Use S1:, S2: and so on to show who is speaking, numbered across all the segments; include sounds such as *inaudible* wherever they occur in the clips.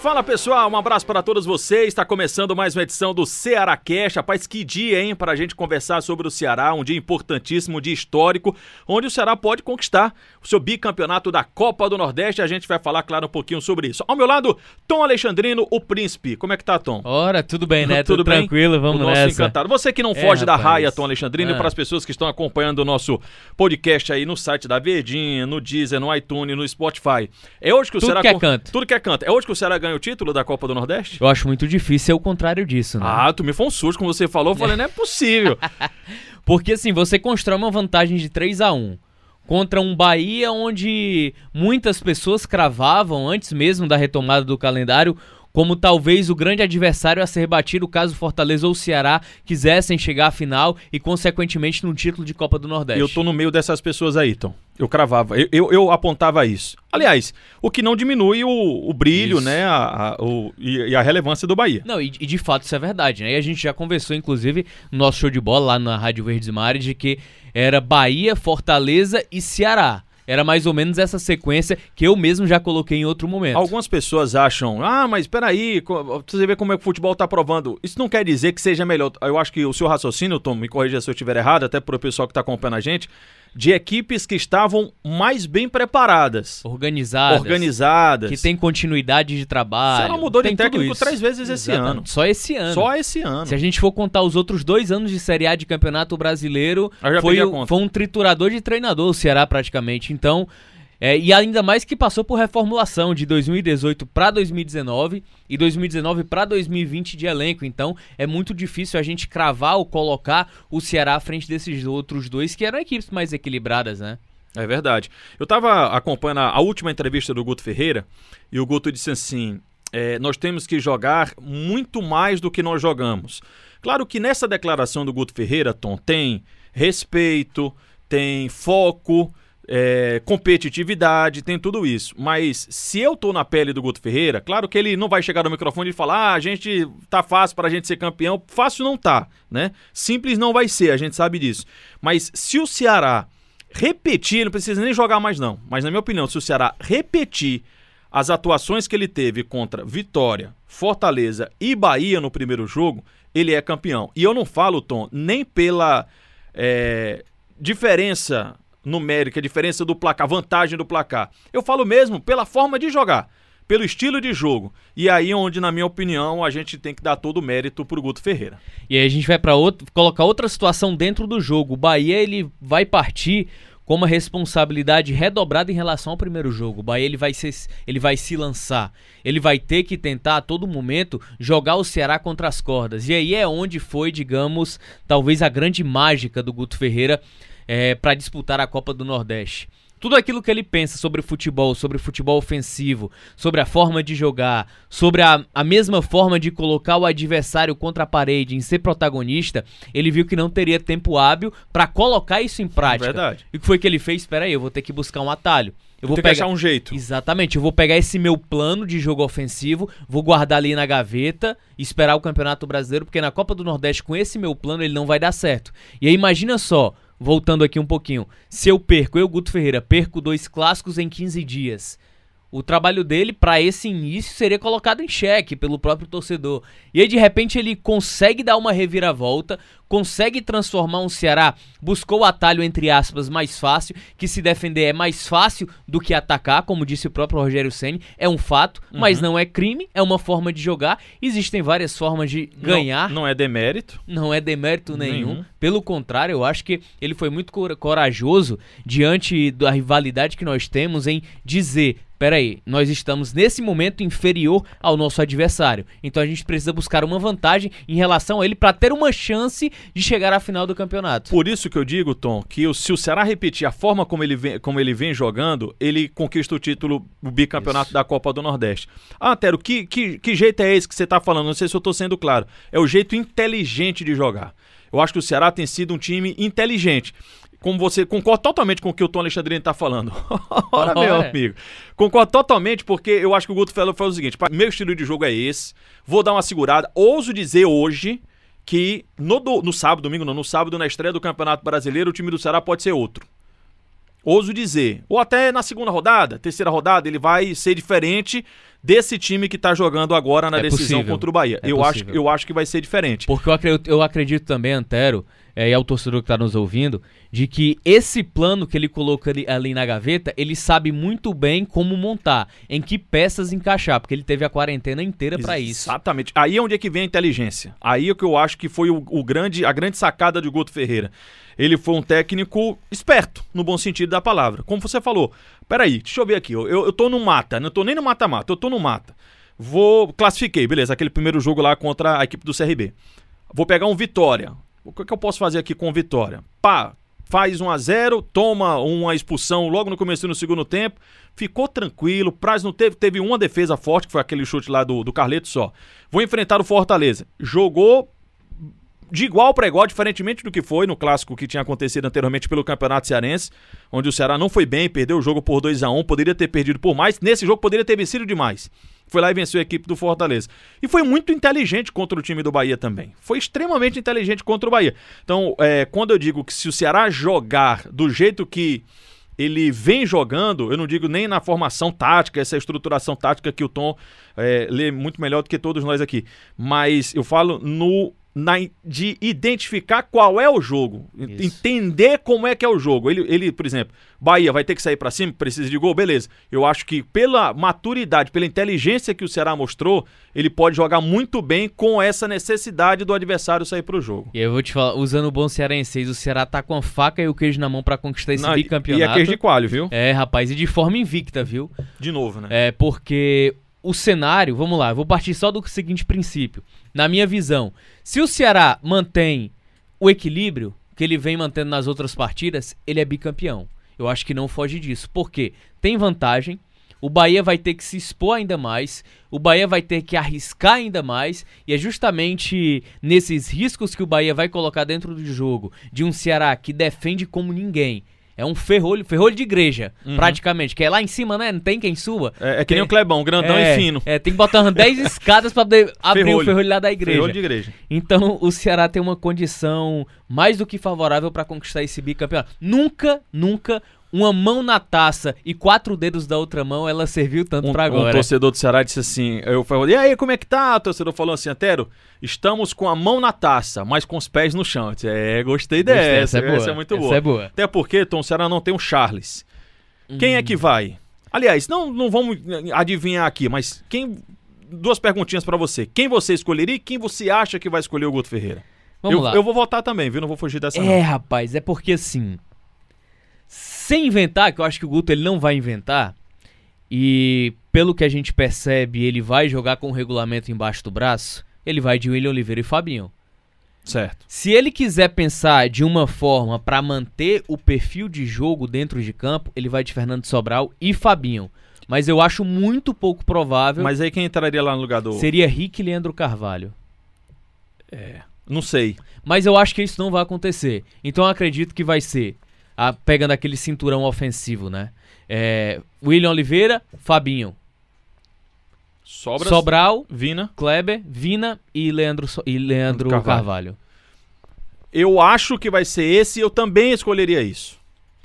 S1: Fala pessoal, um abraço para todos vocês. Está começando mais uma edição do Ceará Cash. Rapaz, que dia, hein, para a gente conversar sobre o Ceará. Um dia importantíssimo, um dia histórico, onde o Ceará pode conquistar o seu bicampeonato da Copa do Nordeste. A gente vai falar, claro, um pouquinho sobre isso. Ao meu lado, Tom Alexandrino, o príncipe. Como é que tá, Tom?
S2: Ora, tudo bem, né? *laughs* tudo, tudo bem? tranquilo, vamos o nessa.
S1: encantado. Você que não é, foge da raia, Tom Alexandrino, ah. para as pessoas que estão acompanhando o nosso podcast aí no site da Verdinha, no Deezer, no iTunes, no Spotify. É hoje que o
S2: tudo
S1: Ceará...
S2: Que é canto.
S1: Tudo que é canto. É hoje que o Ceará ganha o título da Copa do Nordeste?
S2: Eu acho muito difícil ser o contrário disso, né?
S1: Ah, tu me foi um susto como você falou. Eu falei, *laughs* não é possível. *laughs*
S2: Porque assim, você constrói uma vantagem de 3 a 1 contra um Bahia onde muitas pessoas cravavam, antes mesmo da retomada do calendário, como talvez o grande adversário a ser batido caso Fortaleza ou Ceará quisessem chegar à final e, consequentemente, no título de Copa do Nordeste.
S1: Eu tô no meio dessas pessoas aí, Tom. Eu cravava, eu, eu, eu apontava isso. Aliás, o que não diminui o, o brilho, isso. né, a, a, o, e, e, a relevância do Bahia.
S2: Não, e, e, de fato isso é verdade, né? E a gente já conversou, inclusive, no nosso show de bola lá na Rádio Verdes Mares, de que era Bahia, Fortaleza e Ceará. Era mais ou menos essa sequência que eu mesmo já coloquei em outro momento.
S1: Algumas pessoas acham, ah, mas peraí, você vê como é que o futebol está provando. Isso não quer dizer que seja melhor. Eu acho que o seu raciocínio, Tom, me corrija se eu estiver errado, até para o pessoal que está acompanhando a gente, de equipes que estavam mais bem preparadas.
S2: Organizadas.
S1: Organizadas.
S2: Que tem continuidade de trabalho.
S1: Você não mudou de técnico três vezes esse ano.
S2: Só esse ano.
S1: Só esse ano.
S2: Se a gente for contar os outros dois anos de Série A de Campeonato Brasileiro, foi, foi um triturador de treinador o Ceará praticamente. Então, é, e ainda mais que passou por reformulação de 2018 para 2019 e 2019 para 2020 de elenco. Então é muito difícil a gente cravar ou colocar o Ceará à frente desses outros dois que eram equipes mais equilibradas, né?
S1: É verdade. Eu estava acompanhando a, última entrevista do Guto Ferreira e o Guto disse assim: é, nós temos que jogar muito mais do que nós jogamos. Claro que nessa declaração do Guto Ferreira, Tom, tem respeito, tem foco é, competitividade, tem tudo isso. Mas se eu tô na pele do Guto Ferreira, claro que ele não vai chegar no microfone e falar: ah, a gente tá fácil para a gente ser campeão. Fácil não tá, né? Simples não vai ser, a gente sabe disso. Mas se o Ceará repetir, não precisa nem jogar mais não, mas na minha opinião, se o Ceará repetir as atuações que ele teve contra Vitória, Fortaleza e Bahia no primeiro jogo, ele é campeão. E eu não falo, Tom, nem pela é, diferença numérica, a diferença do placar, vantagem do placar. Eu falo mesmo pela forma de jogar, pelo estilo de jogo. E aí onde, na minha opinião, a gente tem que dar todo o mérito pro Guto Ferreira.
S2: E aí a gente vai para colocar outra situação dentro do jogo. O Bahia ele vai partir com uma responsabilidade redobrada em relação ao primeiro jogo. O Bahia ele vai, ser, ele vai se lançar. Ele vai ter que tentar a todo momento jogar o Ceará contra as cordas. E aí é onde foi, digamos, talvez a grande mágica do Guto Ferreira é, para disputar a Copa do Nordeste. Tudo aquilo que ele pensa sobre futebol, sobre futebol ofensivo, sobre a forma de jogar, sobre a, a mesma forma de colocar o adversário contra a parede, em ser protagonista, ele viu que não teria tempo hábil para colocar isso em prática.
S1: Verdade.
S2: E o que foi que ele fez? Espera aí, eu vou ter que buscar um atalho. Eu vou
S1: pegar... achar um jeito.
S2: Exatamente. Eu vou pegar esse meu plano de jogo ofensivo, vou guardar ali na gaveta e esperar o Campeonato Brasileiro, porque na Copa do Nordeste, com esse meu plano, ele não vai dar certo. E aí, imagina só voltando aqui um pouquinho, se eu perco, eu, Guto Ferreira, perco dois clássicos em 15 dias o trabalho dele para esse início seria colocado em xeque pelo próprio torcedor. E aí de repente ele consegue dar uma reviravolta, consegue transformar um Ceará, buscou o atalho entre aspas mais fácil, que se defender é mais fácil do que atacar, como disse o próprio Rogério Ceni, é um fato, uhum. mas não é crime, é uma forma de jogar. Existem várias formas de ganhar.
S1: Não, não é demérito.
S2: Não é demérito nenhum. nenhum. Pelo contrário, eu acho que ele foi muito corajoso diante da rivalidade que nós temos em dizer peraí, nós estamos nesse momento inferior ao nosso adversário. Então a gente precisa buscar uma vantagem em relação a ele para ter uma chance de chegar à final do campeonato.
S1: Por isso que eu digo, Tom, que se o Ceará repetir a forma como ele vem, como ele vem jogando, ele conquista o título, o bicampeonato isso. da Copa do Nordeste. Ah, Tero, que, que, que jeito é esse que você está falando? Não sei se eu estou sendo claro. É o jeito inteligente de jogar. Eu acho que o Ceará tem sido um time inteligente como você concorda totalmente com o que o Tom Alexandrino está falando. *laughs* Ora, meu amigo. Concordo totalmente, porque eu acho que o Guto Fellow faz o seguinte: meu estilo de jogo é esse, vou dar uma segurada. Ouso dizer hoje que no, do- no sábado, domingo não, no sábado, na estreia do Campeonato Brasileiro, o time do Ceará pode ser outro. Ouso dizer. Ou até na segunda rodada, terceira rodada, ele vai ser diferente desse time que tá jogando agora na
S2: É
S1: decisão
S2: possível.
S1: contra o Bahia.
S2: É
S1: eu, acho, eu acho que vai ser diferente.
S2: Porque eu acredito, eu acredito também, Antero, é, e ao torcedor que tá nos ouvindo, de que esse plano que ele coloca ali, ali na gaveta, ele sabe muito bem como montar, em que peças encaixar, porque ele teve a quarentena inteira pra isso.
S1: Exatamente. Aí é onde é que vem a inteligência. Aí é que eu acho que foi o, o grande, a grande sacada de Guto Ferreira. Ele foi um técnico esperto, no bom sentido da palavra. Como você falou, peraí, deixa eu ver aqui. Eu, eu tô no mata, não tô nem no mata-mata, eu tô no mata. Vou. Classifiquei, beleza, aquele primeiro jogo lá contra a equipe do CRB. Vou pegar um Vitória. O que, que eu posso fazer aqui com Vitória? Pá, faz 1 a 0 toma uma expulsão logo no começo no segundo tempo. Ficou tranquilo. Praz não teve, teve uma defesa forte, que foi aquele chute lá do, do Carleto só. Vou enfrentar o Fortaleza. Jogou de igual para igual, diferentemente do que foi no clássico que tinha acontecido anteriormente pelo Campeonato Cearense, onde o Ceará não foi bem, perdeu o jogo por 2 a 1 poderia ter perdido por mais. Nesse jogo poderia ter vencido demais. Foi lá e venceu a equipe do Fortaleza. E foi muito inteligente contra o time do Bahia também. Foi extremamente inteligente contra o Bahia. Então, é, quando eu digo que se o Ceará jogar do jeito que ele vem jogando, eu não digo nem na formação tática, essa estruturação tática que o Tom é, lê muito melhor do que todos nós aqui, mas eu falo no na, de identificar qual é o jogo,
S2: Isso.
S1: entender como é que é o jogo. Ele, ele por exemplo, Bahia vai ter que sair pra cima, precisa de gol, beleza. Eu acho que pela maturidade, pela inteligência que o Ceará mostrou, ele pode jogar muito bem com essa necessidade do adversário sair pro jogo.
S2: E eu vou te falar, usando o bom cearense, o Ceará tá com a faca e o queijo na mão pra conquistar esse
S1: e-
S2: bicampeonato.
S1: E é queijo de coalho, viu?
S2: É, rapaz, e de forma invicta, viu?
S1: De novo, né?
S2: É porque o cenário, vamos lá, eu vou partir só do seguinte princípio. Na minha visão, se o Ceará mantém o equilíbrio que ele vem mantendo nas outras partidas, ele é bicampeão. Eu acho que não foge disso. Por quê? Tem vantagem. O Bahia vai ter que se expor ainda mais, o Bahia vai ter que arriscar ainda mais, e é justamente nesses riscos que o Bahia vai colocar dentro do jogo de um Ceará que defende como ninguém. É um ferrolho, ferrolho de igreja, praticamente, que é lá em cima, né? Não tem quem suba.
S1: É, é que nem
S2: Tem-
S1: o Clebão, grandão
S2: é,
S1: e fino.
S2: É, tem que botar umas 10 *laughs* escadas pra poder abrir o
S1: Ferrolho.
S2: ferrolho lá da igreja.
S1: Ferrolho de igreja.
S2: Então o Ceará tem uma condição mais do que favorável pra conquistar esse bicampeonato. Nunca, nunca uma mão na taça e quatro dedos da outra mão ela serviu tanto
S1: Um,
S2: pra
S1: um
S2: agora.
S1: torcedor do Ceará disse assim: eu falei, e aí, como é que tá? O torcedor falou assim, Antero, estamos com a mão na taça, mas com os pés no chão. Eu disse, é, gostei
S2: Gostei,
S1: dessa,
S2: essa é boa.
S1: essa é muito
S2: essa
S1: boa.
S2: é boa.
S1: Até porque, Tom, o Ceará não tem um Charles. Quem é que vai? Aliás, não, não vamos adivinhar aqui, mas quem. Duas perguntinhas pra você. Quem você escolheria e quem você acha que vai escolher o Guto Ferreira?
S2: Vamos
S1: eu,
S2: lá.
S1: eu vou votar também, viu? Não vou fugir dessa.
S2: É,
S1: não.
S2: rapaz, é porque assim. Sem inventar, que eu acho que o Guto ele não vai inventar. E pelo que a gente percebe, ele vai jogar com o regulamento embaixo do braço. Ele vai de William Oliveira e Fabinho.
S1: Certo.
S2: Se ele quiser pensar de uma forma pra manter o perfil de jogo dentro de campo, ele vai de Fernando Sobral e Fabinho. Mas eu acho muito pouco provável.
S1: Mas aí quem entraria lá no lugar do.
S2: Seria Rick e Leandro Carvalho.
S1: Não sei.
S2: Mas eu acho que isso não vai acontecer. Então eu acredito que vai ser, a- pegando aquele cinturão ofensivo, né? É, William Oliveira, Fabinho.
S1: Sobras.
S2: Sobral,
S1: Vina.
S2: Kleber, Vina e Leandro, So- e Leandro
S1: Carvalho.
S2: Carvalho.
S1: Eu acho que vai ser esse e eu também escolheria isso.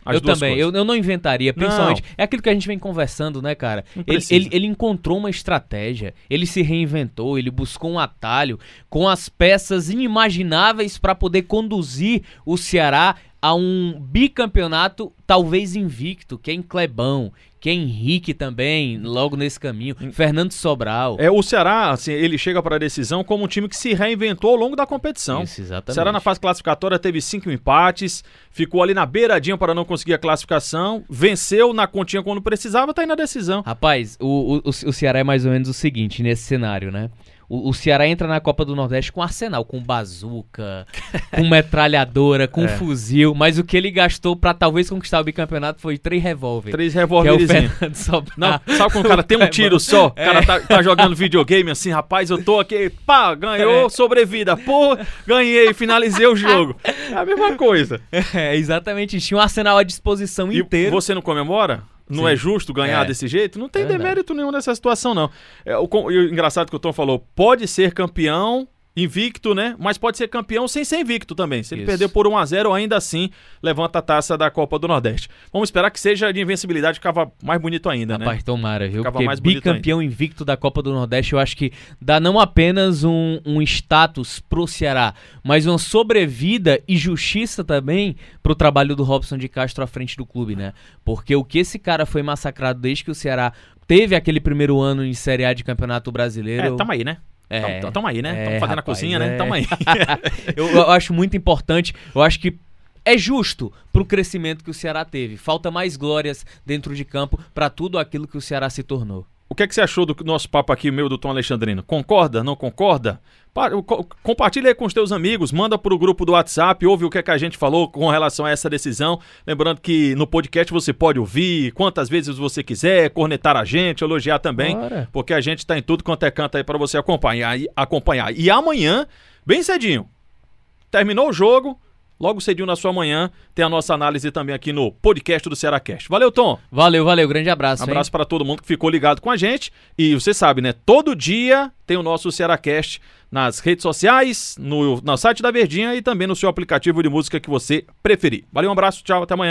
S1: As
S2: eu também, eu, eu não inventaria, principalmente. É aquilo que a gente vem conversando, né, cara?
S1: Não
S2: Ele, ele, ele encontrou uma estratégia, ele se reinventou, ele buscou um atalho com as peças inimagináveis para poder conduzir o Ceará a um bicampeonato, talvez invicto, que é em Clebão, que é Henrique também, logo nesse caminho, Fernando Sobral.
S1: É, o Ceará, assim, ele chega para a decisão como um time que se reinventou ao longo da competição.
S2: Isso,
S1: O
S2: exatamente.
S1: Ceará na fase classificatória teve cinco empates, ficou ali na beiradinha para não conseguir a classificação, venceu na continha quando precisava, tá aí na decisão.
S2: Rapaz, o, o, o o Ceará é mais ou menos o seguinte nesse cenário, né? O, o Ceará entra na Copa do Nordeste com arsenal, com bazuca, *laughs* com metralhadora, com
S1: É.
S2: fuzil, mas o que ele gastou pra talvez conquistar o bicampeonato foi três.
S1: Três
S2: é o
S1: revólverzinhos.
S2: Fernando *laughs* Sobral.
S1: Não, sabe quando o cara tem um *laughs* tiro só? O
S2: É.
S1: cara tá, tá jogando videogame assim, rapaz, eu tô aqui, pá, ganhou,
S2: É.
S1: sobrevida, pô, ganhei, finalizei o jogo. É a mesma coisa.
S2: É, exatamente. Tinha um arsenal à disposição
S1: E
S2: inteiro.
S1: você não comemora? Não
S2: Sim.
S1: é justo ganhar
S2: É.
S1: desse jeito? Não tem
S2: É
S1: demérito nenhum nessa situação, não. É, o, e o engraçado que o Tom falou, pode ser campeão invicto, né? Mas pode ser campeão sem ser invicto também. Se ele
S2: Isso.
S1: perder por 1 a 0 ainda assim levanta a taça da Copa do Nordeste. Vamos esperar que seja de invencibilidade, ficava mais bonito ainda, né?
S2: Rapaz, tomara, viu?
S1: Ficava
S2: Porque
S1: mais
S2: bicampeão invicto da Copa do Nordeste, eu acho que dá não apenas um, um status pro Ceará, mas uma sobrevida e justiça também pro trabalho do Robson de Castro à frente do clube, né? Porque o que esse cara foi massacrado desde que o Ceará teve aquele primeiro ano em Série A de Campeonato Brasileiro.
S1: É, tamo aí, né?
S2: É,
S1: Tamo, tamo aí, né?
S2: é,
S1: Tamo fazendo a
S2: rapaz,
S1: cozinha, né?
S2: é.
S1: Tamo aí. *laughs*
S2: eu, eu acho muito importante, eu acho que é justo pro crescimento que o Ceará teve. Falta mais glórias dentro de campo pra tudo aquilo que o Ceará se tornou.
S1: O que é que você achou do nosso papo aqui, meu, do Tom Alexandrino? Concorda? Não concorda? Pa- co- Compartilha aí com os teus amigos, manda pro grupo do WhatsApp, ouve o que, é que a gente falou com relação a essa decisão. Lembrando que no podcast você pode ouvir quantas vezes você quiser, cornetar a gente, elogiar também,
S2: Bora.
S1: porque a gente tá em tudo quanto é canto aí para você acompanhar, e- acompanhar. E amanhã, bem cedinho, terminou o jogo, logo cedinho na sua manhã, tem a nossa análise também aqui no podcast do Cearacast. Valeu, Tom!
S2: Valeu, valeu, grande abraço.
S1: Abraço para todo mundo que ficou ligado com a gente. E você sabe, né? Todo dia tem o nosso Cearacast nas redes sociais, no, no site da Verdinha e também no seu aplicativo de música que você preferir. Valeu, um abraço, tchau, até amanhã.